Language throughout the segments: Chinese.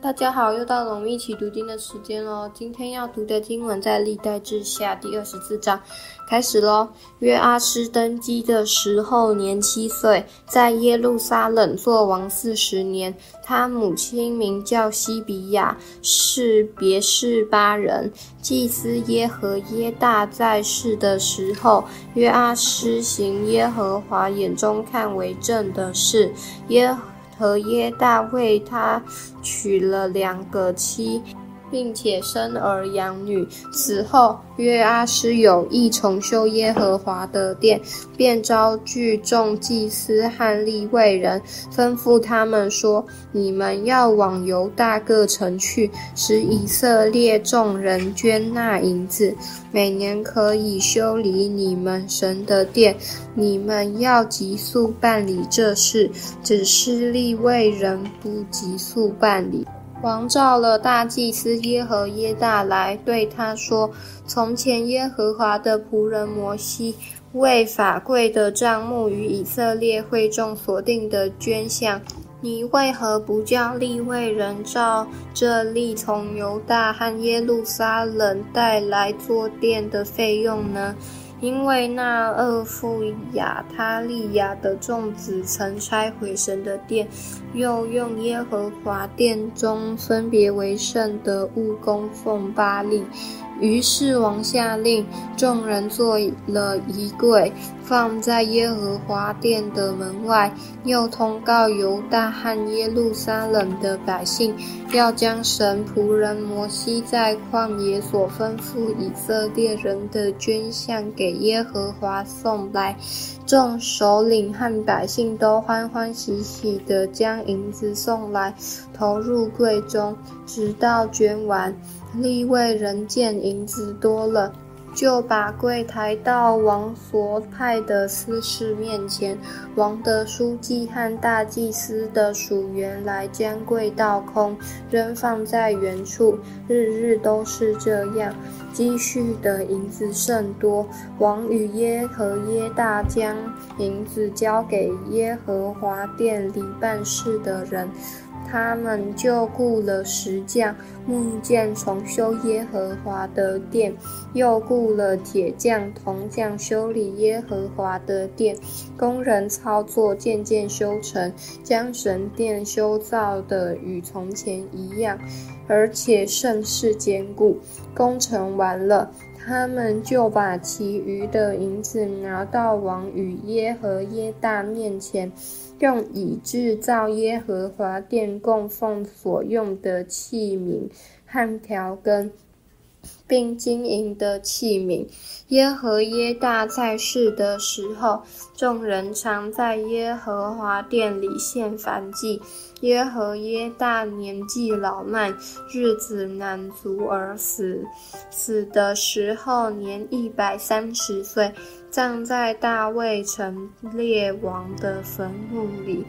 大家好，又到了我们一起读经的时间喽。今天要读的经文在历代志下第二十四章，开始喽。约阿施登基的时候年七岁，在耶路撒冷作王四十年。他母亲名叫西比亚，是别是巴人。祭司耶和耶大在世的时候，约阿施行耶和华眼中看为正的事。耶和耶大卫他娶了两个妻，并且生儿养女。此后，约阿施有意重修耶和华的殿，便招聚众祭司和利未人，吩咐他们说：“你们要往犹大各城去，使以色列众人捐纳银子，每年可以修理你们神的殿。你们要急速办理这事，只是利未人不急速办理。”王召了大祭司耶和耶大来，对他说：“从前耶和华的仆人摩西为法柜的帐幕与以色列会众所定的捐项，你为何不叫利未人照这例从犹大和耶路撒冷带来做殿的费用呢？”因为那二妇亚他利亚的众子曾拆毁神的殿，又用耶和华殿中分别为圣的物供奉巴力。于是王下令，众人做了一柜，放在耶和华殿的门外，又通告犹大和耶路撒冷的百姓，要将神仆人摩西在旷野所吩咐以色列人的捐项给耶和华送来。众首领和百姓都欢欢喜喜地将银子送来，投入柜中，直到捐完。利未人见银子多了，就把柜抬到王所派的司事面前。王的书记和大祭司的属员来将柜倒空，扔放在原处。日日都是这样。积蓄的银子甚多，王与耶和耶大将银子交给耶和华殿里办事的人。他们就雇了石匠、木匠重修耶和华的殿，又雇了铁匠、铜匠修理耶和华的殿。工人操作，渐渐修成，将神殿修造得与从前一样，而且甚是坚固。工程完了。他们就把其余的银子拿到王与耶和耶大面前，用以制造耶和华殿供奉所用的器皿和调羹。并经营的器皿。耶和耶大在世的时候，众人常在耶和华殿里献燔祭。耶和耶大年纪老迈，日子满足而死。死的时候年一百三十岁，葬在大卫城列王的坟墓里，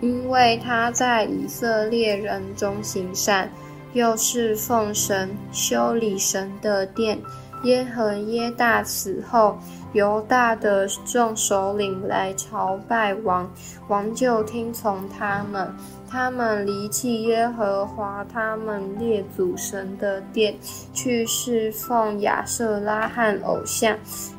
因为他在以色列人中行善。又是奉神修理神的殿。耶和耶大死后，犹大的众首领来朝拜王，王就听从他们。他们离弃耶和华他们列祖神的殿，去侍奉亚瑟拉和偶像。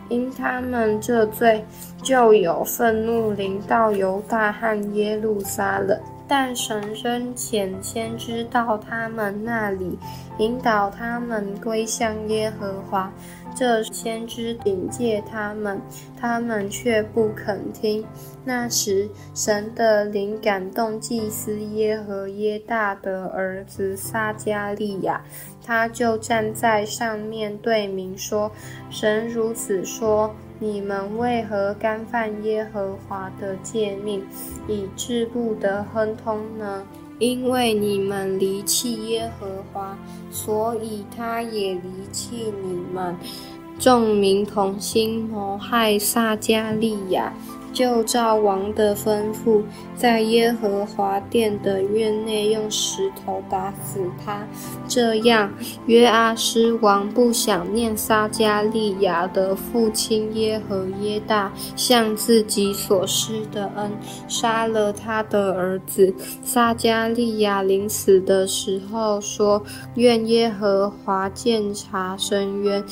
因他们这罪，就有愤怒临到犹大和耶路撒冷。但神仍遣先知到他们那里，引导他们归向耶和华。这先知警戒他们，他们却不肯听。那时，神的灵感动祭司耶和耶大的儿子撒迦利亚，他就站在上面对民说：“神如此说。”你们为何干犯耶和华的诫命，以致不得亨通呢？因为你们离弃耶和华，所以他也离弃你们。众民同心谋害撒迦利亚，就照王的吩咐，在耶和华殿的院内用石头打死他。这样，约阿施王不想念撒迦利亚的父亲耶和耶大向自己所施的恩，杀了他的儿子。撒迦利亚临死的时候说：“愿耶和华鉴察深渊。”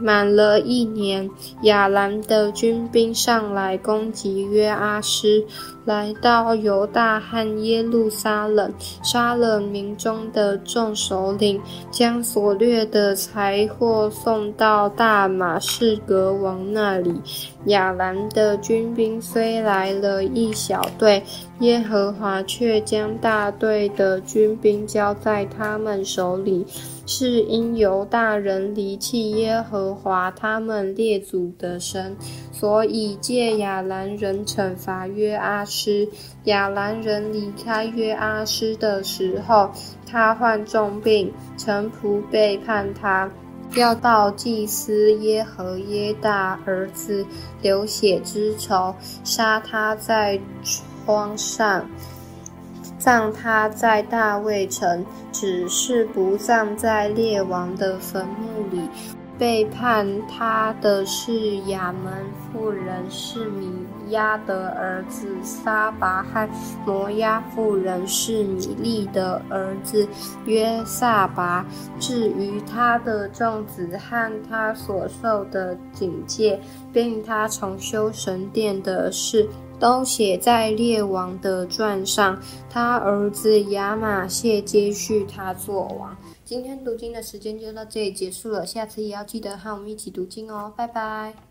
满了一年，亚兰的军兵上来攻击约阿施，来到犹大和耶路撒冷，杀了民中的众首领，将所掠的财货送到大马士革王那里。亚兰的军兵虽来了一小队，耶和华却将大队的军兵交在他们手里。是因犹大人离弃耶和华他们列祖的神，所以借亚兰人惩罚约阿施。亚兰人离开约阿施的时候，他患重病，臣仆背叛他，要报祭司耶何耶大儿子流血之仇，杀他在疮上。葬他在大卫城，只是不葬在列王的坟墓里。背叛他的是亚门妇人是米押的儿子撒拔和摩押妇人是米利的儿子约撒拔。至于他的众子和他所受的警戒，并他重修神殿的事。都写在列王的传上，他儿子亚玛谢接续他做王。今天读经的时间就到这里结束了，下次也要记得和我们一起读经哦，拜拜。